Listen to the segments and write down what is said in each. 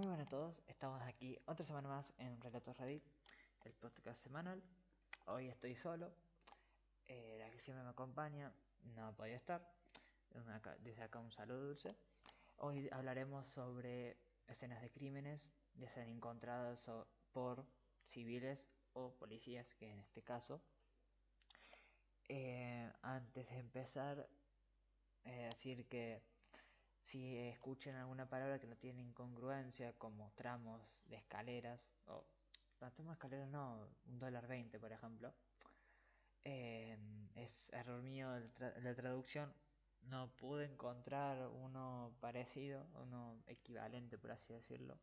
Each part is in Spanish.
Muy buenas a todos, estamos aquí otra semana más en Relatos Reddit, el podcast semanal. Hoy estoy solo, eh, la que siempre me acompaña no ha podido estar. Desde acá un saludo dulce. Hoy hablaremos sobre escenas de crímenes, ya sean encontradas por civiles o policías, que en este caso. Eh, antes de empezar, eh, decir que si escuchan alguna palabra que no tiene incongruencia, como tramos de escaleras, o no, tramos de escaleras no, un dólar veinte, por ejemplo, em, es error mío la traducción. No pude encontrar uno parecido, uno equivalente, por así decirlo.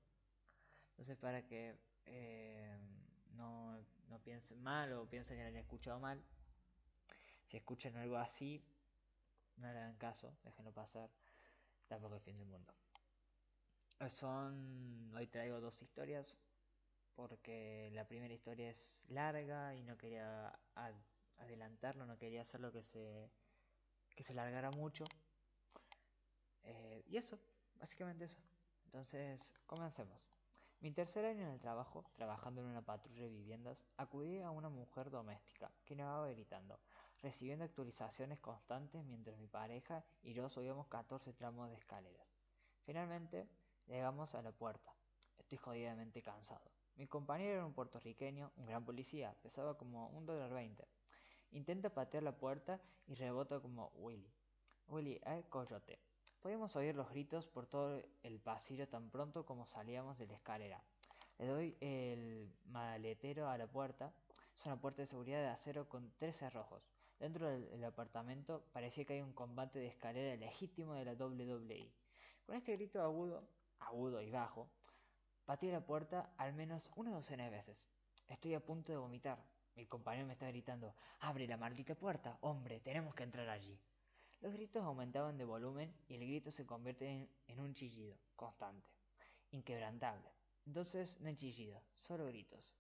Entonces, para que em, no, no piensen mal o piensen que lo han escuchado mal, si escuchan algo así, no le hagan caso, déjenlo pasar tampoco el fin del mundo. Son. Hoy traigo dos historias. Porque la primera historia es larga y no quería adelantarlo, no quería hacerlo que se. que se largara mucho. Eh, y eso, básicamente eso. Entonces, comencemos. Mi tercer año en el trabajo, trabajando en una patrulla de viviendas, acudí a una mujer doméstica que nevaba gritando, recibiendo actualizaciones constantes mientras mi pareja y yo subíamos 14 tramos de escaleras. Finalmente, llegamos a la puerta. Estoy jodidamente cansado. Mi compañero era un puertorriqueño, un gran policía, pesaba como un dólar veinte. Intenta patear la puerta y rebota como Willy. Willy, eh, coyote. Podíamos oír los gritos por todo el pasillo tan pronto como salíamos de la escalera. Le doy el maletero a la puerta. Es una puerta de seguridad de acero con tres cerrojos. Dentro del, apartamento parecía que hay un combate de escalera legítimo de la WWE. Con este grito agudo, agudo y bajo, pateé la puerta al menos una docena de veces. Estoy a punto de vomitar. Mi compañero me está gritando, abre la maldita puerta, hombre, tenemos que entrar allí. Los gritos aumentaban de volumen y el grito se convierte en, un chillido constante, inquebrantable. Entonces no hay chillido, solo gritos.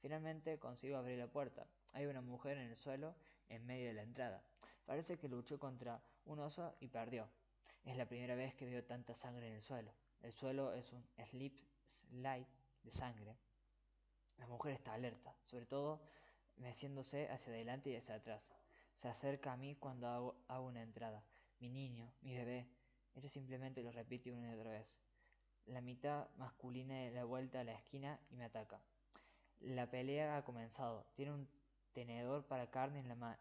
Finalmente consigo abrir la puerta. Hay una mujer en el suelo en medio de la entrada. Parece que luchó contra un oso y perdió. Es la primera vez que veo tanta sangre en el suelo. El suelo es un slip slide de sangre. La mujer está alerta, sobre todo meciéndose hacia adelante y hacia atrás. Se acerca a mí cuando hago, una entrada. Mi niño, mi bebé. Ella simplemente lo repite una y otra vez. La mitad masculina de la vuelta a la esquina y me ataca. La pelea ha comenzado. Tiene un tenedor para carne en la,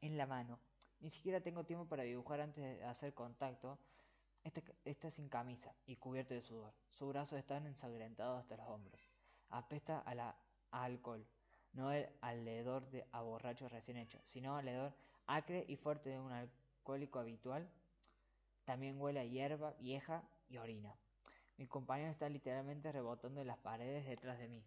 en, la mano. Ni siquiera tengo tiempo para dibujar antes de hacer contacto. Este, está sin camisa y cubierto de sudor. Sus brazos están ensangrentados hasta los hombros. Apesta a, la, alcohol no el alrededor de a borracho recién hecho, sino alrededor acre y fuerte de un alcohólico habitual. También huele a hierba vieja y orina. Mi compañero está literalmente rebotando en las paredes detrás de mí,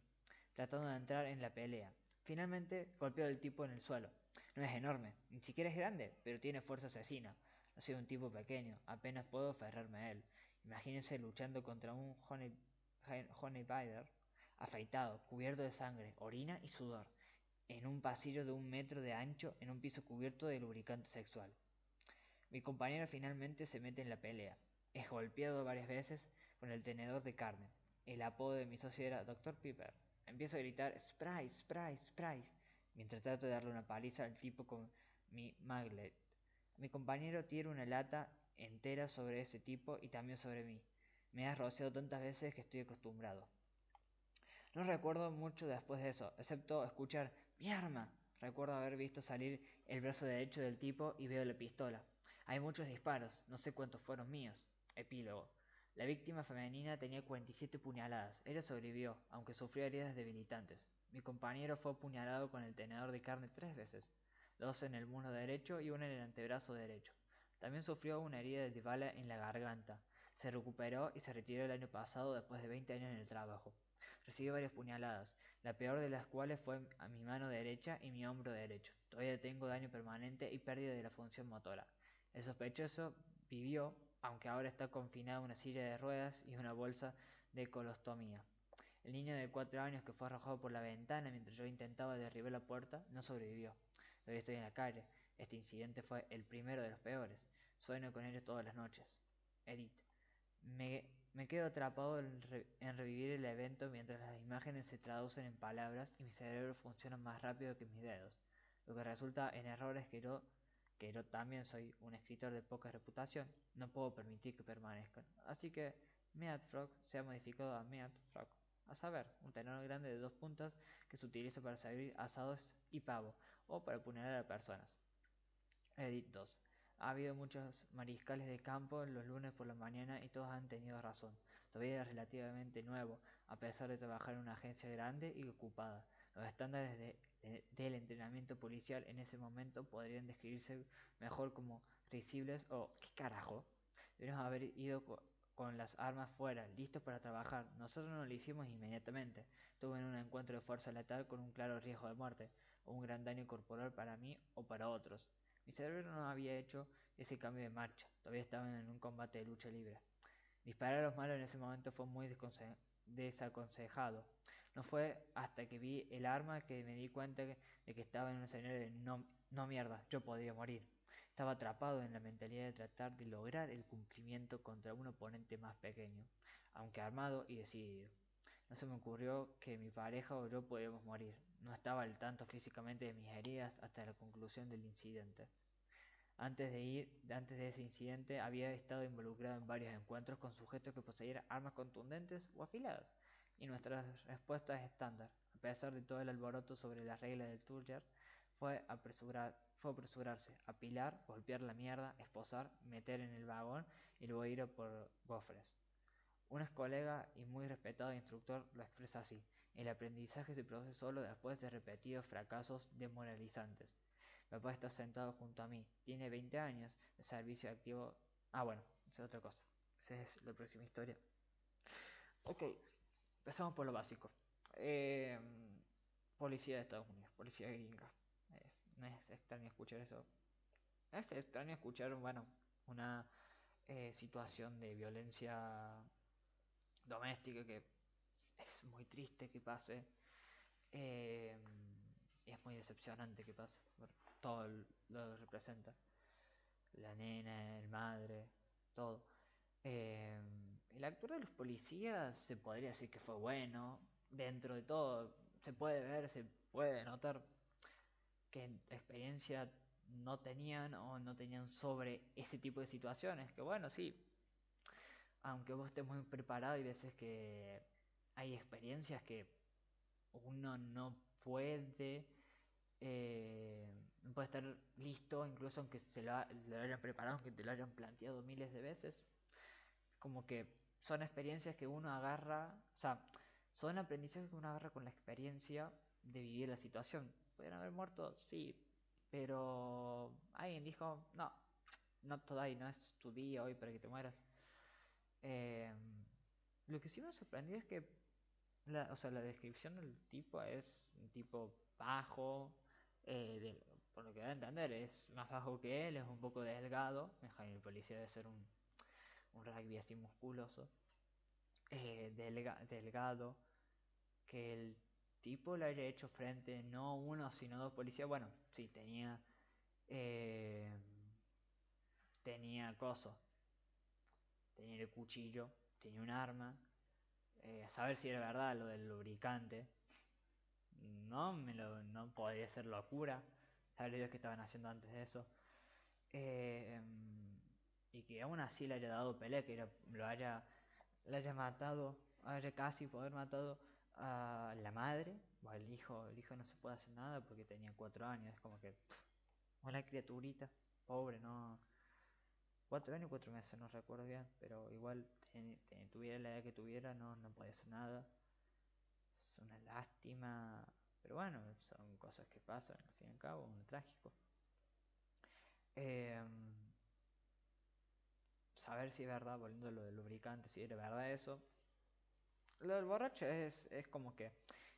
tratando de entrar en la pelea. Finalmente golpeo al tipo en el suelo. No es enorme, ni siquiera es grande, pero tiene fuerza asesina. No soy un tipo pequeño, apenas puedo aferrarme a él. Imagínense luchando contra un Honey, honey afeitado, cubierto de sangre, orina y sudor, en un pasillo de un metro de ancho en un piso cubierto de lubricante sexual. Mi compañero finalmente se mete en la pelea. Es golpeado varias veces con el tenedor de carne. El apodo de mi socio era Dr. Piper. Empiezo a gritar Sprite, Sprite, Sprite, mientras trato de darle una paliza al tipo con mi maglet. Mi compañero tira una lata entera sobre ese tipo y también sobre mí. Me ha rociado tantas veces que estoy acostumbrado. No recuerdo mucho después de eso, excepto escuchar mi arma. Recuerdo haber visto salir el brazo derecho del tipo y veo la pistola. Hay muchos disparos, no sé cuántos fueron míos. Epílogo. La víctima femenina tenía 47 puñaladas. Ella sobrevivió, aunque sufrió heridas debilitantes. Mi compañero fue apuñalado con el tenedor de carne tres veces, dos en el muslo derecho y una en el antebrazo derecho. También sufrió una herida de bala en la garganta. Se recuperó y se retiró el año pasado después de 20 años en el trabajo. Recibió varias puñaladas, la peor de las cuales fue a mi mano derecha y mi hombro derecho. Todavía tengo daño permanente y pérdida de la función motora. El sospechoso vivió, aunque ahora está confinado en una silla de ruedas y una bolsa de colostomía. El niño de cuatro años que fue arrojado por la ventana mientras yo intentaba derribar la puerta no sobrevivió. Todavía estoy en la calle. Este incidente fue el primero de los peores. Sueño con ellos todas las noches. Edith. Me me quedo atrapado en, revivir el evento mientras las imágenes se traducen en palabras y mi cerebro funciona más rápido que mis dedos, lo que resulta en errores que yo, que yo también soy un escritor de poca reputación, no puedo permitir que permanezcan. Así que Frog se ha modificado a Frog, a saber, un tenor grande de dos puntas que se utiliza para servir asados y pavo, o para apuñalar a personas. Edit 2. Ha habido muchos mariscales de campo los lunes por la mañana y todos han tenido razón. Todavía es relativamente nuevo, a pesar de trabajar en una agencia grande y ocupada. Los estándares del entrenamiento policial en ese momento podrían describirse mejor como risibles o ¿qué carajo? Debemos haber ido con las armas fuera, listos para trabajar. Nosotros no lo hicimos inmediatamente. Tuve un encuentro de fuerza letal con un claro riesgo de muerte, o un gran daño corporal para mí o para otros. Mi cerebro no había hecho ese cambio de marcha, todavía estaba en un combate de lucha libre. Disparar a los malos en ese momento fue muy desaconsejado. No fue hasta que vi el arma que me di cuenta de que estaba en un escenario de no, mierda, yo podía morir. Estaba atrapado en la mentalidad de tratar de lograr el cumplimiento contra un oponente más pequeño, aunque armado y decidido. No se me ocurrió que mi pareja o yo podíamos morir. No estaba al tanto físicamente de mis heridas hasta la conclusión del incidente. Antes de ir, antes de ese incidente, había estado involucrado en varios encuentros con sujetos que poseían armas contundentes o afiladas, y nuestra respuesta es estándar. A pesar de todo el alboroto sobre las reglas del Turger, fue, apresurar, fue apresurarse, apilar, golpear la mierda, esposar, meter en el vagón y luego ir por gofres. Un ex colega y muy respetado instructor lo expresa así. El aprendizaje se produce solo después de repetidos fracasos demoralizantes. Mi papá está sentado junto a mí. Tiene 20 años de servicio activo. Ah, bueno, esa es otra cosa. Esa es la próxima historia. Ok, empezamos por lo básico. Eh, policía de Estados Unidos, policía gringa. no es extraño escuchar eso. Es extraño escuchar, bueno, una eh, situación de violencia doméstica que es muy triste que pase. Eh, y es muy decepcionante que pase. Todo lo representa. La nena, el madre, todo. El actor de los policías se podría decir que fue bueno. Dentro de todo, se puede ver, se puede notar que experiencia no tenían o no tenían sobre ese tipo de situaciones. Que bueno, sí, aunque vos estés muy preparado, hay veces que hay experiencias que uno no puede, eh, puede estar listo, incluso aunque se lo, hayan preparado, aunque te lo hayan planteado miles de veces. Como que son experiencias que uno agarra, o sea, son aprendizajes que uno agarra con la experiencia de vivir la situación. ¿Pueden haber muerto? Sí, pero alguien dijo, no, no todavía, no es tu día hoy para que te mueras. Eh, lo que sí me sorprendió es que la, o sea, la descripción del tipo es un tipo bajo, eh, por lo que da a entender, es más bajo que él, es un poco delgado. El policía debe ser un, un rugby así musculoso, eh, delgado, que el tipo le haya hecho frente no uno sino dos policías. Bueno, sí, tenía. Eh, tenía coso, tenía el cuchillo, tenía un arma, eh, saber si era verdad lo del lubricante. No, me lo, no podría ser locura. Dios que estaban haciendo antes de eso. Eh, y que aún así le haya dado pelea, que lo haya, le haya matado, haya casi poder matado a la madre. O el hijo, el hijo no se puede hacer nada porque tenía cuatro años. Es como que, una criaturita, pobre, no cuatro años, cuatro meses, no recuerdo bien, pero igual tuviera la edad que tuviera, no, no podía hacer nada. Es una lástima, pero bueno, son cosas que pasan, al fin y al cabo, un trágico. Em, saber si es verdad, volviendo a lo del lubricante, si era verdad eso. Lo del borracho es, es como que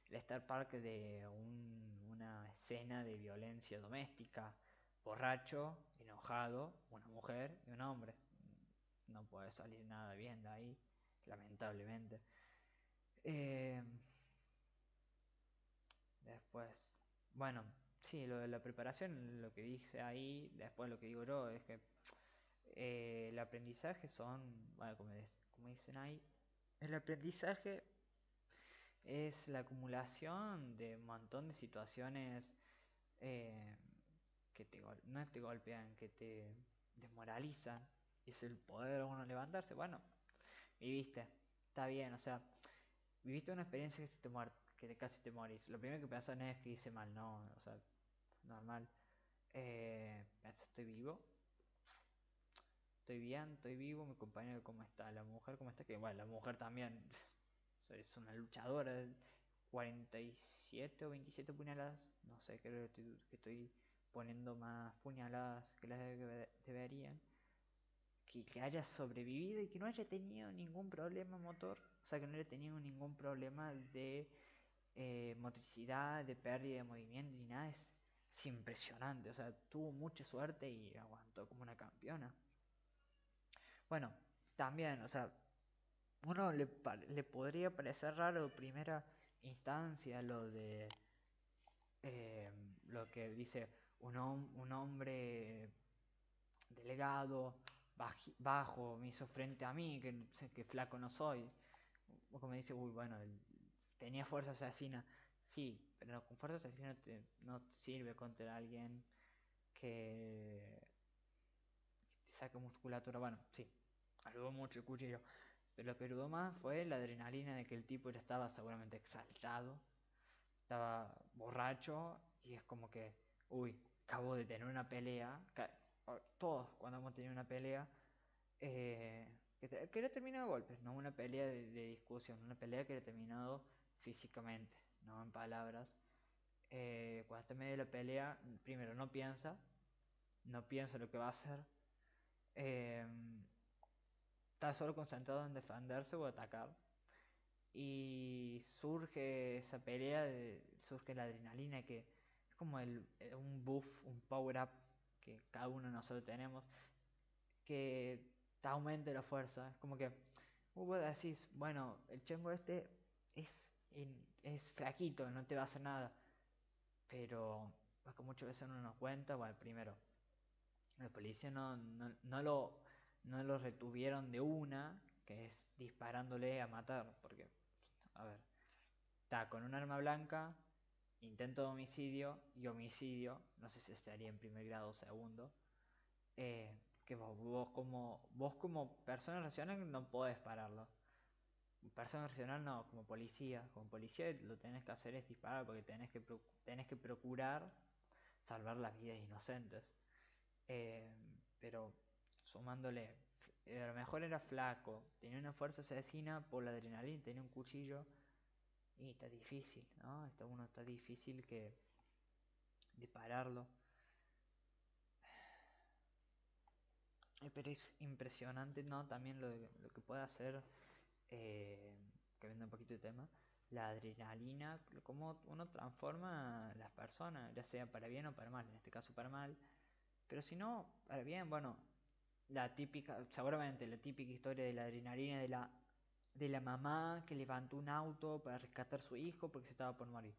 el Star Park de una escena de violencia doméstica borracho, enojado, una mujer y un hombre. No puede salir nada bien de ahí, lamentablemente. Eh, después, bueno, sí, lo de la preparación, lo que dice ahí, después lo que digo yo es que eh, el aprendizaje son, bueno, como, dicen ahí. El aprendizaje es la acumulación de un montón de situaciones eh, que te, no te golpean, que te desmoralizan. Es el poder de uno levantarse. Bueno, viviste, está bien, o sea, viviste una experiencia que, te que casi te morís. Lo primero que pasa no es que hice mal, no, o sea, normal. Eh, estoy vivo, estoy bien, estoy vivo, mi compañero cómo está, la mujer cómo está, que bueno, la mujer también es una luchadora, 47 o 27 puñaladas, no sé, creo que estoy, poniendo más puñaladas que las deberían. Que, que, haya sobrevivido y que no haya tenido ningún problema motor, o sea, que no haya tenido ningún problema de eh, motricidad, de pérdida de movimiento ni nada, es impresionante, o sea, tuvo mucha suerte y aguantó como una campeona. Bueno, también, o sea, uno le, le podría parecer raro primera instancia lo de eh, lo que dice un, un hombre delegado bajo me hizo frente a mí que, que flaco no soy. O como dice uy bueno tenía fuerza asesina sí pero con fuerza asesina no te sirve contra alguien que te saca musculatura. Bueno sí ayudó mucho el cuchillo pero lo que ayudó más fue la adrenalina de que el tipo ya estaba seguramente exaltado, estaba borracho y es como que, uy, acabo de tener una pelea. Todos cuando hemos tenido una pelea, eh, que, que terminado de golpes, no una pelea de, discusión, una pelea que ha terminado físicamente, no en palabras. Eh, cuando está en medio de la pelea, primero no piensa, no piensa lo que va a hacer. Eh, está solo concentrado en defenderse o atacar. Y surge esa pelea, surge la adrenalina que es como el, eh, un buff, un power up que cada uno de nosotros tenemos, que te aumenta la fuerza. Es como que vos decís, bueno, el chengo este es, es flaquito, no te va a hacer nada. Pero es que muchas veces uno nos cuenta, bueno, primero, la policía no, no, no lo no lo retuvieron de una, que es disparándole a matar, porque, a ver, está con un arma blanca, intento de homicidio y homicidio, no sé si estaría en primer grado o segundo, eh, que vos, como vos como persona racional no podés pararlo. Persona racional no, como policía, como policía lo tenés que hacer es disparar porque tenés que, tenés que procurar salvar las vidas inocentes. Eh, pero sumándole, a lo mejor era flaco, tenía una fuerza asesina por la adrenalina, tenía un cuchillo y está difícil, ¿no? Está uno está difícil que dispararlo. Eh, pero es impresionante, ¿no? También lo, lo que puede hacer, eh, que un poquito de tema, la adrenalina, cómo uno transforma las personas, ya sea para bien o para mal, en este caso para mal. Pero si no, para bien, bueno, la típica, seguramente la típica historia de la adrenalina de la, de la mamá que levantó un auto para rescatar a su hijo porque se estaba por morir.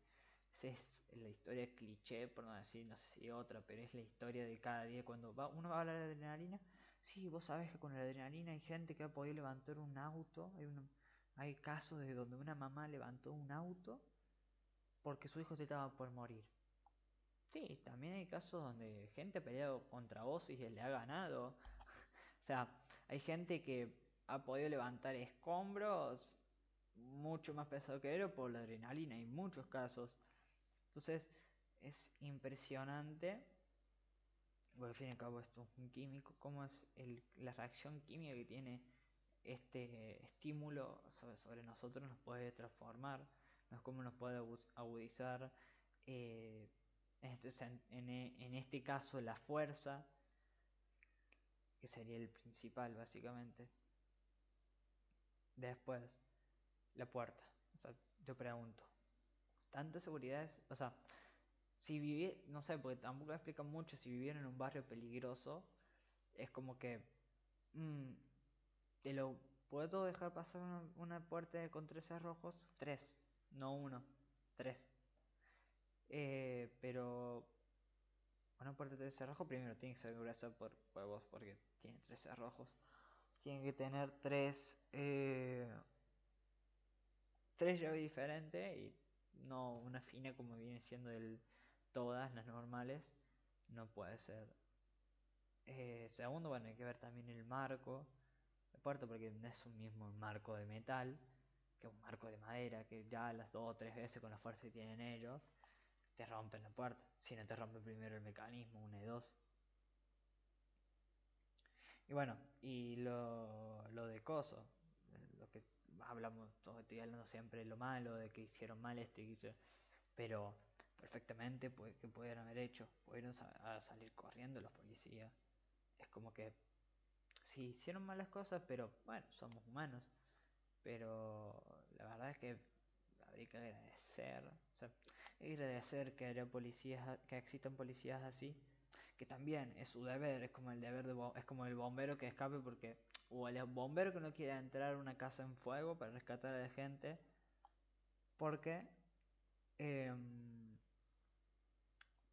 Esa es la historia cliché, por no decir, no sé si otra, pero es la historia de cada día cuando va, uno va a hablar de adrenalina. Sí, vos sabés que con la adrenalina hay gente que ha podido levantar un auto. Hay, hay casos de donde una mamá levantó un auto porque su hijo se estaba por morir. Sí, también hay casos donde gente ha peleado contra vos y le ha ganado. O sea, hay gente que ha podido levantar escombros mucho más pesado que él por la adrenalina, en muchos casos. Entonces, es impresionante, bueno, al fin y al cabo esto es un químico, cómo es la reacción química que tiene este estímulo sobre, nosotros, nos puede transformar, cómo nos puede agudizar, eh, este, en este caso la fuerza, que sería el principal básicamente. Después, la puerta. O sea, yo pregunto, ¿tanta seguridad es? O sea, si viví, no sé, porque tampoco explica mucho, si viviera en un barrio peligroso, es como que, mmm, ¿te lo puedo dejar pasar una, puerta con tres cerrojos? Tres, no uno, tres. Eh, pero una puerta de cerrojo primero tiene que ser gruesa por huevos porque tiene tres cerrojos. tiene que tener tres eh, tres llaves diferentes y no una fina como viene siendo el todas las normales. No puede ser. Eh, segundo bueno hay que ver también el marco. De puerta porque no es un mismo marco de metal que un marco de madera que ya las dos o tres veces con la fuerza que tienen ellos te rompen la puerta si no te rompe primero el mecanismo una y dos y bueno, y lo, lo de Coso, lo que hablamos, estoy hablando siempre de lo malo, de que hicieron mal esto y pero perfectamente pues, que pudieron haber hecho, pudieron salir corriendo los policías. Es como que sí hicieron malas cosas, pero bueno, somos humanos. Pero la verdad es que habría que agradecer, o sea, agradecer que haya policías, que existan policías así que también es su deber, es como el deber de es como el bombero que escape porque o el bombero que no quiere entrar a una casa en fuego para rescatar a la gente porque em,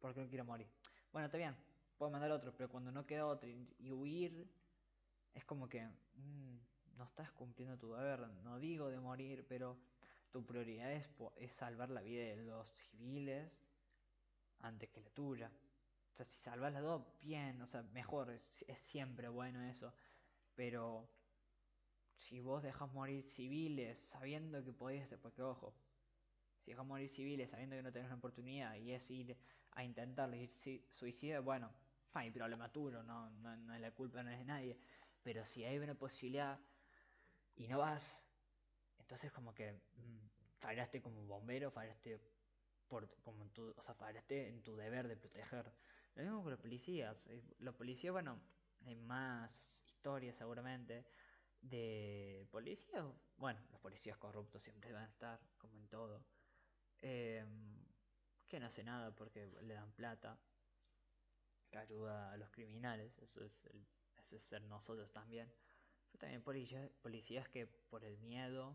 porque no quiere morir. Bueno, está bien, puedo mandar otro, pero cuando no queda otro y, huir es como que mm, no estás cumpliendo tu deber, no digo de morir, pero tu prioridad es, es salvar la vida de los civiles antes que la tuya. O sea, si salvas las dos, bien, o sea, mejor, es, siempre bueno eso. Pero si vos dejas morir civiles sabiendo que podés, porque ojo, si dejas morir civiles sabiendo que no tenés una oportunidad y es ir a intentarlo ir suicida, bueno, hay problema tuyo, no, no, no es la culpa es de nadie. Pero si hay una posibilidad y no vas, entonces como que mmm, fallaste como bombero, fallaste por, como en tu, o sea, fallaste en tu deber de proteger lo mismo con los policías. Eh, los policías, bueno, hay más historias seguramente de policías. Bueno, los policías corruptos siempre van a estar, como en todo. Em, que no hace nada porque le dan plata. Que ayuda a los criminales. Eso es, el, eso es ser nosotros también. Pero también policías, policías que por el miedo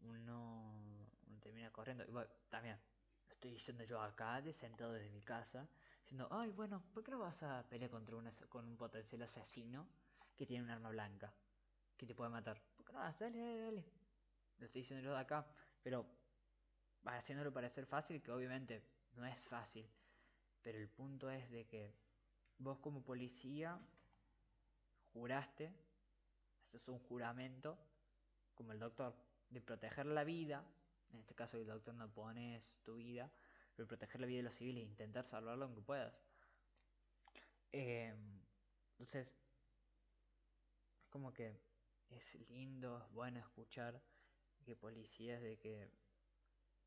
uno, termina corriendo. Y bueno, también, lo estoy diciendo yo acá, de sentado desde mi casa diciendo, ay, bueno, ¿por qué no vas a pelear contra una, con un potencial asesino que tiene un arma blanca? Que te puede matar. ¿Por qué no vas? Dale, dale, dale. Lo estoy diciendo yo de acá, pero haciéndolo parecer fácil, que obviamente no es fácil. Pero el punto es de que vos como policía juraste, es un juramento, como el doctor, de proteger la vida, en este caso el doctor no pones tu vida, pero proteger la vida de los civiles e intentar salvarlo aunque puedas. Em, entonces, es como que es lindo, es bueno escuchar que policías de que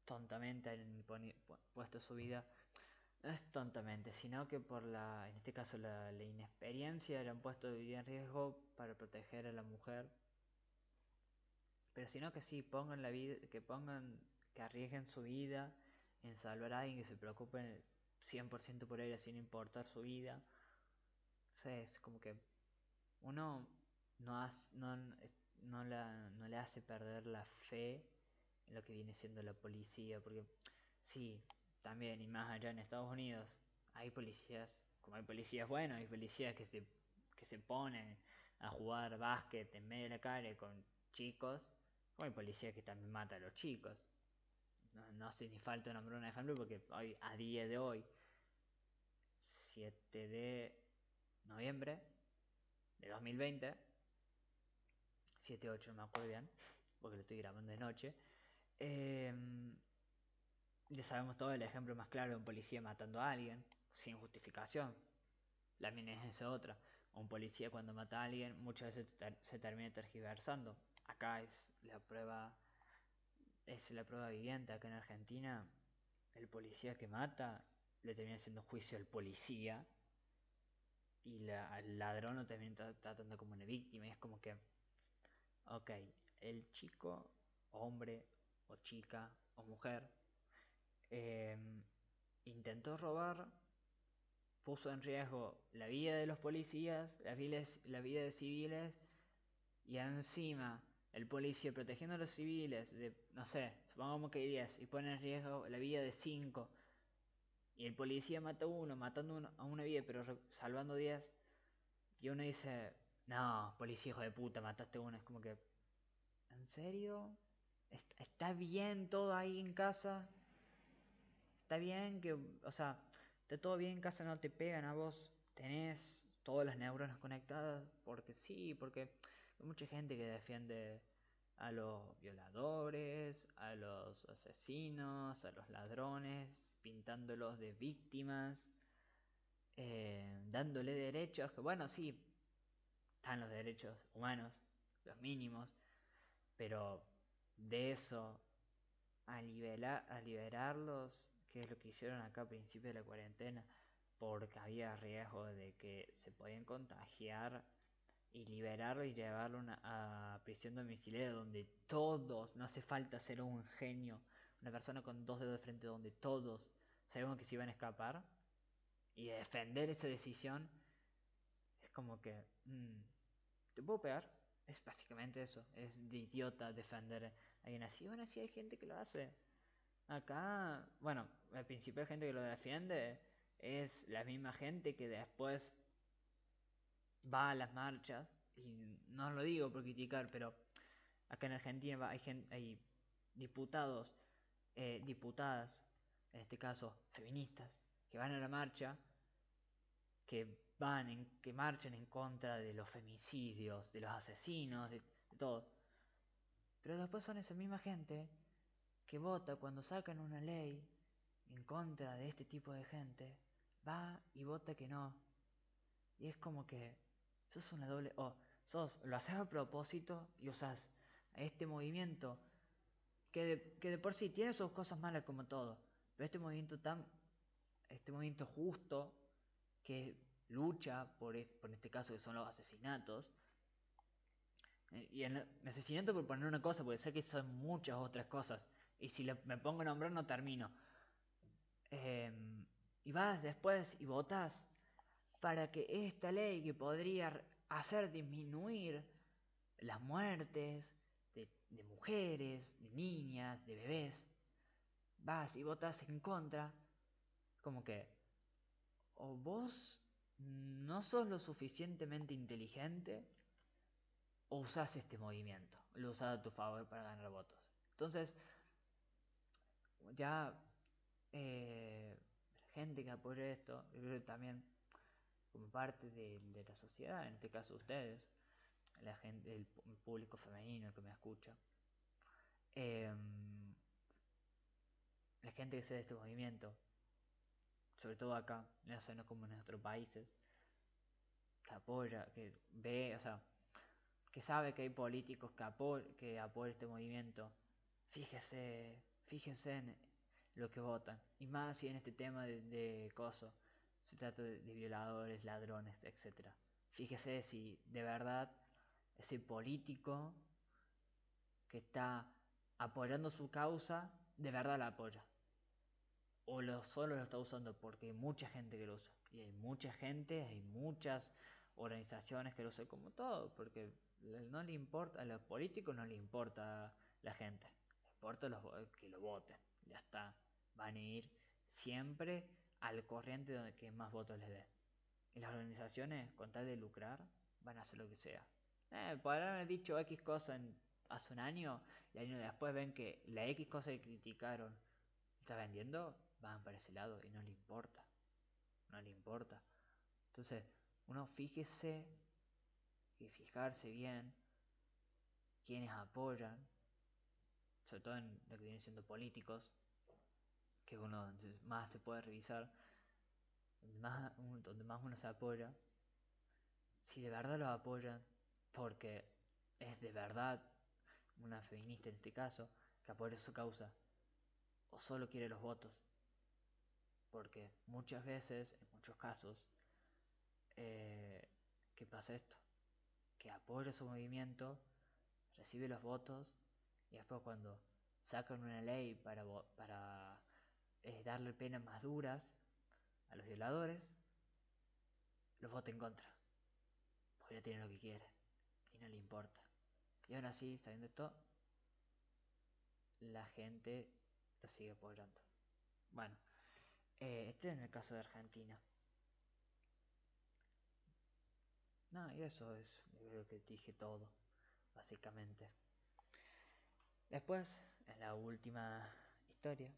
tontamente han puesto su vida, no es tontamente, sino que por la, en este caso la, la inexperiencia, le han puesto vida en riesgo para proteger a la mujer. Pero sino que sí, pongan la vida, que pongan, que arriesguen su vida en salvar a alguien que se preocupe 100% por ella sin importar su vida. O sea, es como que uno no, no, no, la, no le hace perder la fe en lo que viene siendo la policía, porque sí, también, y más allá en Estados Unidos, hay policías, como hay policías buenos, hay policías que se, que se ponen a jugar básquet en medio de la calle con chicos, hay policías que también matan a los chicos no, hace ni falta nombrar un ejemplo porque hoy, a día de hoy, 7 de noviembre de 2020, 7-8 no me acuerdo bien, porque lo estoy grabando de noche, eh, ya sabemos todo el ejemplo más claro de un policía matando a alguien sin justificación. La mina es esa otra. Un policía cuando mata a alguien muchas veces se termina tergiversando. Acá es la prueba es la prueba viviente acá en Argentina. El policía que mata le termina haciendo juicio al policía y la, al ladrón lo termina tratando como una víctima. Y es como que, ok, el chico, hombre o chica o mujer, em, intentó robar, puso en riesgo la vida de los policías, la la vida de civiles y encima el policía protegiendo a los civiles de, no sé, supongamos que hay 10 y pone en riesgo la vida de 5 y el policía mata a uno, matando a una vida pero salvando 10 y uno dice, no, policía hijo de puta, mataste a uno. Es como que, ¿en serio? ¿Está bien todo ahí en casa? ¿Está bien que, o sea, está todo bien en casa, no te pegan a vos? ¿Tenés todas las neuronas conectadas? Porque sí, porque mucha gente que defiende a los violadores, a los asesinos, a los ladrones, pintándolos de víctimas, eh, dándole derechos, que bueno, sí, están los derechos humanos, los mínimos, pero de eso a, liberar, a liberarlos, que es lo que hicieron acá a principios de la cuarentena, porque había riesgo de que se podían contagiar y liberarlo y llevarlo a prisión domiciliaria donde todos, no hace falta ser un genio, una persona con dos dedos de frente donde todos sabemos que se iban a escapar y defender esa decisión es como que mm, te puedo pegar es básicamente eso es de idiota defender a alguien así. Bueno así hay gente que lo hace. Acá bueno el principio de gente que lo defiende es la misma gente que después va a las marchas, y no lo digo por criticar, pero acá en Argentina hay, gente, hay diputados, eh, diputadas, en este caso feministas, que van a la marcha, que van, en, que marchan en contra de los femicidios, de los asesinos, de, de todo. Pero después son esa misma gente que vota cuando sacan una ley en contra de este tipo de gente, va y vota que no. Y es como que sos una doble... O sos, lo haces a propósito y usas este movimiento que de, que de por sí tiene sus cosas malas como todo, pero este movimiento tan... Este movimiento justo que lucha por, por este caso que son los asesinatos. Eh, y el, el asesinato por poner una cosa, porque sé que son muchas otras cosas. Y si le, me pongo a nombrar no termino. Eh, y vas después y votas para que esta ley que podría hacer disminuir las muertes de, mujeres, de niñas, de bebés, vas y votas en contra, como que o vos no sos lo suficientemente inteligente o usás este movimiento, lo usás a tu favor para ganar votos. Entonces, ya eh, gente que apoya esto, yo también como parte de, la sociedad, en este caso ustedes, la gente, el, público femenino que me escucha, eh, la gente que sea de este movimiento, sobre todo acá, no sé, no como en nuestros países, que apoya, que ve, o sea, que sabe que hay políticos que, apo que apoyan este movimiento, fíjese, fíjense en lo que votan, y más si en este tema de coso, se trata de, violadores, ladrones, etc. Fíjese si de verdad ese político que está apoyando su causa, de verdad la apoya. O lo, solo lo está usando porque hay mucha gente que lo usa. Y hay mucha gente, hay muchas organizaciones que lo usan como todo, porque no le importa, a los políticos no le importa la gente, le importa los, que lo voten, ya está. Van a ir siempre al corriente donde que más votos les dé. Y las organizaciones, con tal de lucrar, van a hacer lo que sea. Eh, podrán haber dicho X cosa en, hace un año y año después ven que la X cosa que criticaron está vendiendo, van para ese lado y no le importa. No le importa. Entonces, uno fíjese y fijarse bien quienes apoyan, sobre todo en lo que vienen siendo políticos, que uno más se puede revisar, donde más, donde más uno se apoya, si de verdad lo apoyan, porque es de verdad una feminista en este caso, que apoya su causa, o solo quiere los votos, porque muchas veces, en muchos casos, eh, ¿qué pasa esto? Que apoya su movimiento, recibe los votos, y después cuando sacan una ley para, para eh, darle penas más duras a los violadores, los vota en contra. Porque ya tiene lo que quiere y no le importa. Y aún así, sabiendo esto, la gente lo sigue apoyando. Bueno, eh, este es en el caso de Argentina. No, y eso es, creo que dije todo, básicamente. Después, en la última historia,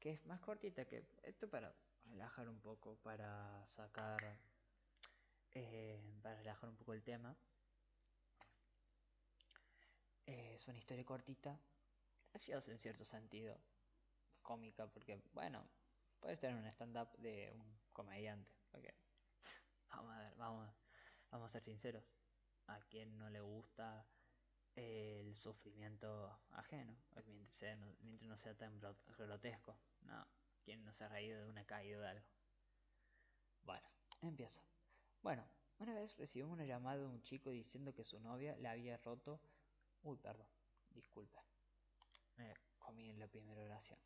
que es más cortita que esto para relajar un poco, para sacar, eh, para relajar un poco el tema. Eh, es una historia cortita, graciosa en cierto sentido, cómica, porque, bueno, puede estar en un stand-up de un comediante. Porque, vamos a ver, vamos, vamos a ser sinceros, a quien no le gusta el sufrimiento ajeno, mientras, mientras no sea tan grotesco. No, quien no se ha reído de una caída de algo. Bueno, empiezo. Bueno, una vez recibimos una llamada de un chico diciendo que su novia le había roto Uy, perdón, disculpe. Me comí en la primera oración.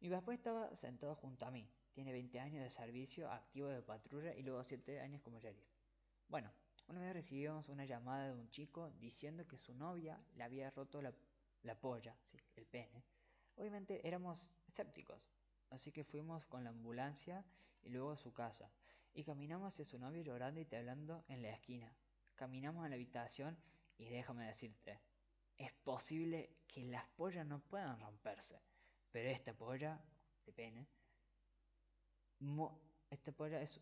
Mi papá estaba sentado junto a mí. Tiene 20 años de servicio activo de patrulla y luego 7 años como sheriff. Bueno, una vez recibimos una llamada de un chico diciendo que su novia le había roto la, la polla, sí, el pene. Obviamente éramos escépticos, así que fuimos con la ambulancia y luego a su casa. Y caminamos hacia su novia llorando y hablando en la esquina. Caminamos a la habitación y déjame decirte, es posible que las pollas no puedan romperse, pero esta polla de pene, esta polla es,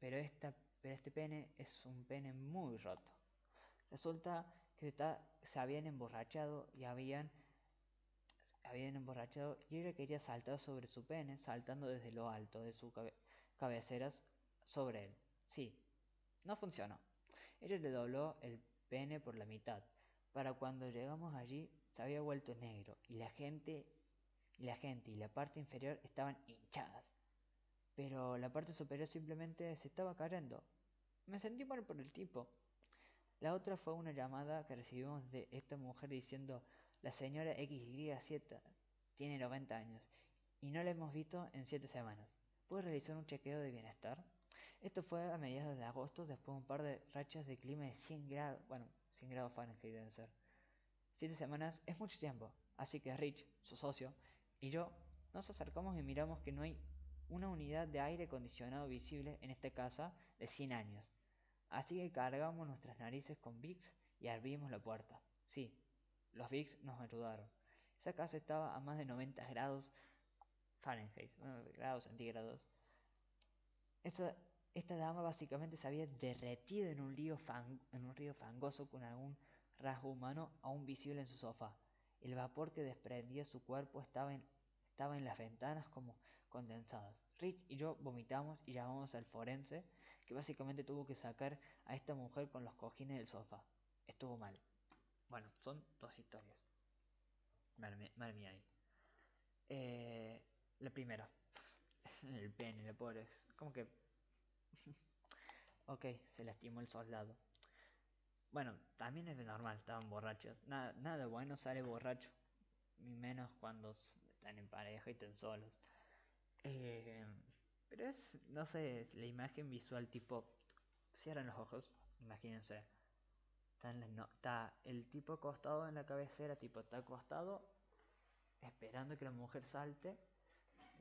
pero, esta, pero este pene es un pene muy roto. Resulta que está, se habían emborrachado y habían, habían emborrachado y ella quería saltar sobre su pene, saltando desde lo alto de sus cabeceras sobre él. Sí, no funcionó. Ella le dobló el pene por la mitad. Para cuando llegamos allí se había vuelto negro y la gente y la gente y la parte inferior estaban hinchadas. Pero la parte superior simplemente se estaba cayendo. Me sentí mal por el tipo. La otra fue una llamada que recibimos de esta mujer diciendo la señora XY7 tiene 90 años y no la hemos visto en 7 semanas. ¿Puede realizar un chequeo de bienestar? Esto fue a mediados de agosto, después de un par de rachas de clima de 100 grados, bueno, 100 grados Fahrenheit deben ser. Siete semanas es mucho tiempo, así que Rich, su socio, y yo nos acercamos y miramos que no hay una unidad de aire acondicionado visible en esta casa de 100 años. Así que cargamos nuestras narices con Vicks y abrimos la puerta. Sí, los Vicks nos ayudaron. Esa casa estaba a más de 90 grados Fahrenheit, grados centígrados. Esta esta dama básicamente se había derretido en un, río en un río fangoso con algún rasgo humano aún visible en su sofá. El vapor que desprendía su cuerpo estaba en, estaba en las ventanas como condensadas. Rich y yo vomitamos y llamamos al forense, que básicamente tuvo que sacar a esta mujer con los cojines del sofá. Estuvo mal. Bueno, son dos historias. Madre mía ahí. Eh, la primera. El pene, la pobre. Como que ok, se lastimó el soldado. Bueno, también es de normal, estaban borrachos. Nada, nada bueno sale borracho. Ni menos cuando están en pareja y están solos. Eh, pero es, no sé, la imagen visual tipo... Cierran los ojos, imagínense. Está, el tipo acostado en la cabecera, tipo está acostado, esperando que la mujer salte,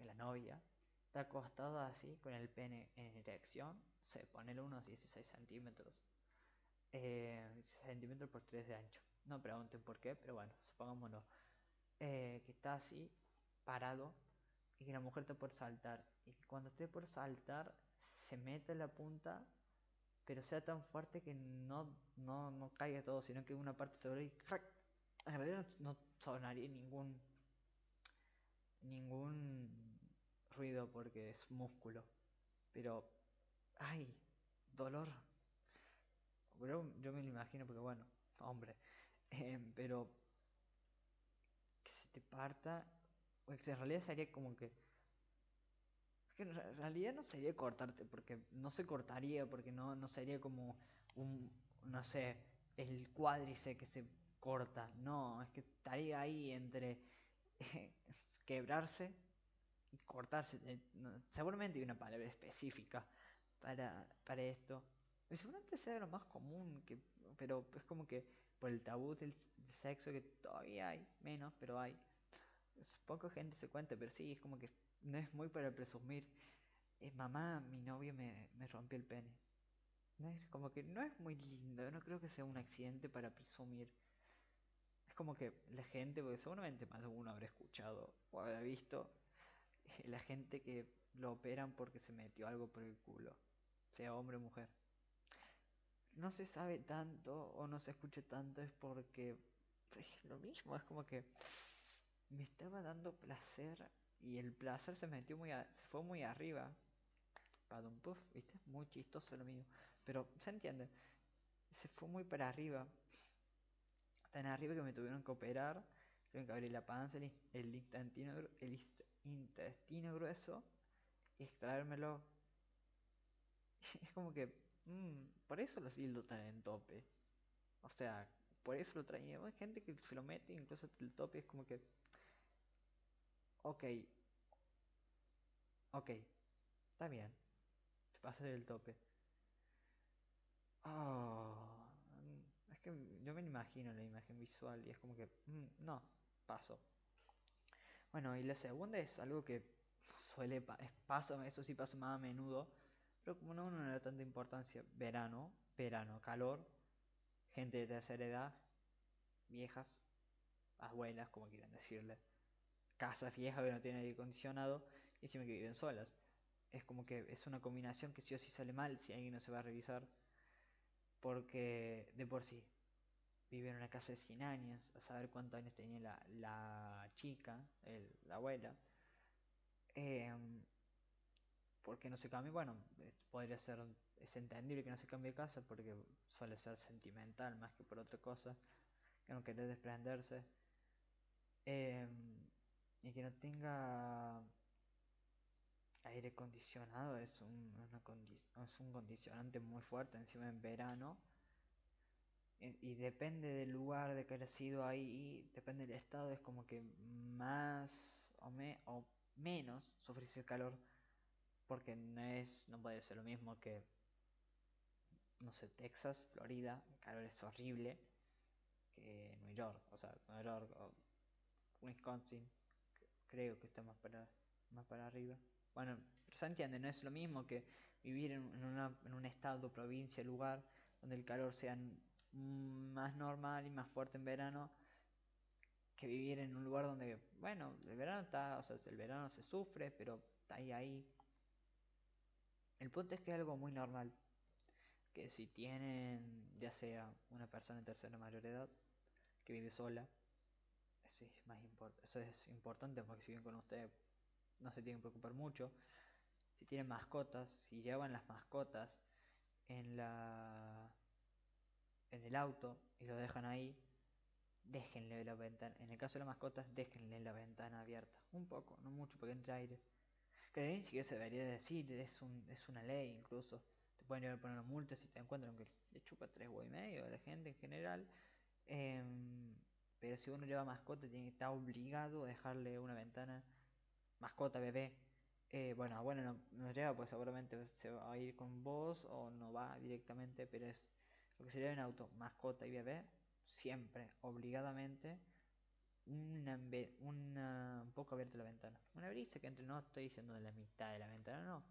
la novia, Está acostado así, con el pene en erección. Se pone unos 16 centímetros. Eh, centímetros por 3 de ancho. No pregunten por qué, pero bueno, supongámoslo. Eh, que está así, parado, y que la mujer está por saltar. Y que cuando esté por saltar, se mete la punta, pero sea tan fuerte que no, no, no caiga todo, sino que una parte sobre y ¡crack! En realidad no sonaría ningún ningún ruido porque es músculo. Pero, ay, dolor. Pero yo me lo imagino porque, bueno, hombre. Em, pero que se te parta. Pues, en realidad sería como que. que en realidad no sería cortarte, porque no se cortaría, porque no, no sería como un, no sé, el cuádrice que se corta. No, es que estaría ahí entre quebrarse cortarse. Eh, seguramente hay una palabra específica para, para esto. Y seguramente sea lo más común, pero es como que por el tabú del, sexo que todavía hay, menos, pero hay. Poca gente se cuenta, pero sí, es como que no es muy para presumir. Es mamá, mi novio me, me rompió el pene. No es como que no es muy lindo, no creo que sea un accidente para presumir. Es como que la gente, porque seguramente más de uno habrá escuchado o habrá visto, eh, la gente que lo operan porque se metió algo por el culo, sea hombre o mujer. No se sabe tanto o no se escucha tanto es porque lo mismo, es como que me estaba dando placer y el placer se metió muy a- se fue muy arriba. Padum puff, ¿viste? Muy chistoso lo mío. Pero se entiende. Se fue muy para arriba. Tan arriba que me tuvieron que operar. Tuvieron que abrir la panza, el, el el intestino grueso y extraérmelo. Es como que, mm, por eso los dildos están en tope. O sea, por eso lo traía. Hay gente que se lo mete, incluso el tope es como que, ok, ok, está bien, te pasas del tope. Oh, es que yo me imagino la imagen visual y es como que, mm, no, paso. Bueno, y la segunda es algo que suele, pa- paso, eso sí pasa más a menudo, pero como no, no le da tanta importancia. Verano, verano, calor, gente de tercera edad, viejas, abuelas, como quieran decirle, casas viejas que no tienen aire acondicionado y encima que viven solas. Es como que es una combinación que sí o sí sale mal si alguien no se va a revisar, porque de por sí vive en una casa de 100 años, a saber cuántos años tenía la, la chica, el, la abuela, em, porque no se cambie, bueno, podría ser, es entendible que no se cambie de casa porque suele ser sentimental más que por otra cosa, que no querer desprenderse, em, y que no tenga aire acondicionado es un, es un condicionante muy fuerte encima en verano. Y, y depende del lugar de que haya sido ahí, depende del estado, es como que más o, me, o menos sufrís el calor porque no es, no puede ser lo mismo que, no sé, Texas, Florida, el calor es horrible, que New York, o sea, New York o Wisconsin, creo que está más para, más para arriba. Bueno, pero se entiende, no es lo mismo que vivir en, una, en un estado, provincia, lugar, donde el calor sea más normal y más fuerte en verano, que vivir en un lugar donde, bueno, el verano está, o sea, el verano se sufre, pero está ahí, ahí. El punto es que es algo muy normal, que si tienen, ya sea una persona en tercera mayor edad, que vive sola, eso es, importante porque si viven con ustedes no se tienen que preocupar mucho. Si tienen mascotas, si llevan las mascotas en la en el auto y lo dejan ahí, déjenle la ventana. En el caso de las mascotas, déjenle la ventana abierta. Un poco, no mucho, porque entre aire. Que ni siquiera se debería decir, es, un, es una ley incluso. Te pueden llevar a poner una multa si te encuentran que le chupa tres huevos y medio a la gente en general. Em, pero si uno lleva mascota, tiene que estar obligado a dejarle una ventana. Mascota, bebé. Eh, bueno, bueno, no, no lleva, pues seguramente se va a ir con vos o no va directamente, pero es lo que sería en auto, mascota y bebé, siempre, obligadamente, una, un poco abierta la ventana. Una brisa que entre, no estoy diciendo de la mitad de la ventana, no.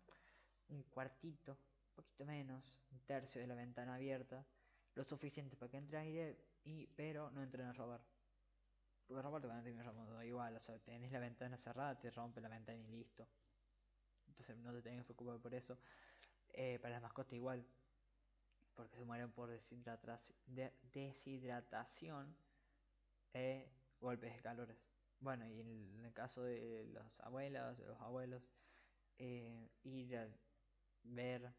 Un cuartito, un poquito menos, un tercio de la ventana abierta, lo suficiente para que entre aire, y, pero no entren a robar. Porque robar a terminar robando igual, o sea, tenés la ventana cerrada, te rompe la ventana y listo. Entonces no te tenés que preocupar por eso. Eh, para las mascotas igual, porque se mueren por deshidratación, de deshidratación eh, golpes de calores. Bueno, y en el caso de las abuelas, de los abuelos, eh, ir a ver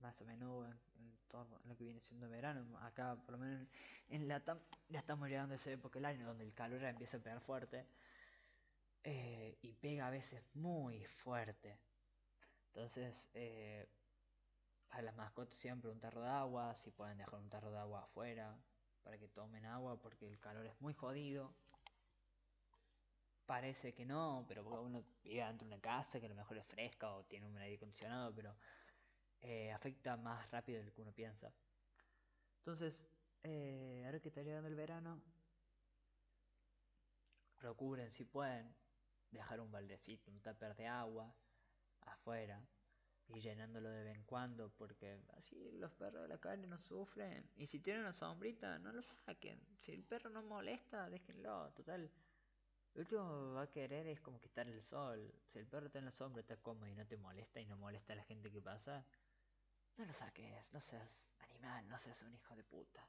más a menudo en, en, lo que viene siendo verano. Acá, por lo menos en la ya estamos llegando a esa época del año donde el calor empieza a pegar fuerte eh, y pega a veces muy fuerte. Entonces, eh, a las mascotas siempre un tarro de agua, si pueden dejar un tarro de agua afuera para que tomen agua porque el calor es muy jodido. Parece que no, pero uno vive dentro de una casa que a lo mejor es fresca o tiene un aire acondicionado, pero eh, afecta más rápido de lo que uno piensa. Entonces, eh, ahora que está llegando el verano, procuren si pueden dejar un baldecito, un tupper de agua afuera. y llenándolo de vez en cuando, porque así los perros de la calle no sufren. Y si tienen una sombrita, no lo saquen. Si el perro no molesta, déjenlo. Total, lo último va a querer es como que estar en el sol. Si el perro está en la sombra, está cómodo y no te molesta y no molesta a la gente que pasa, no lo saques, no seas animal, no seas un hijo de puta.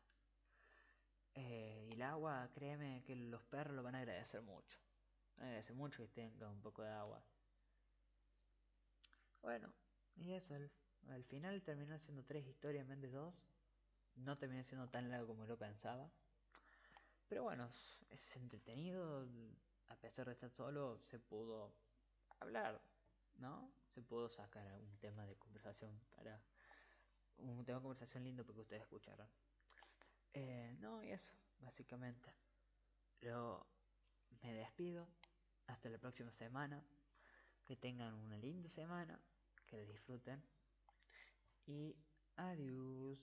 Eh, y el agua, créeme que los perros lo van a agradecer mucho. Van a agradecer mucho que tenga un poco de agua. Bueno, y eso, al, final terminó siendo tres historias en vez de dos. No terminó siendo tan largo como lo pensaba. Pero bueno, es entretenido. A pesar de estar solo, se pudo hablar, ¿no? Se pudo sacar un tema de conversación para. Un tema de conversación lindo porque ustedes escucharon. Eh, no, y eso, básicamente. Yo me despido. Hasta la próxima semana. Que tengan una linda semana. Que la disfruten. Y adiós.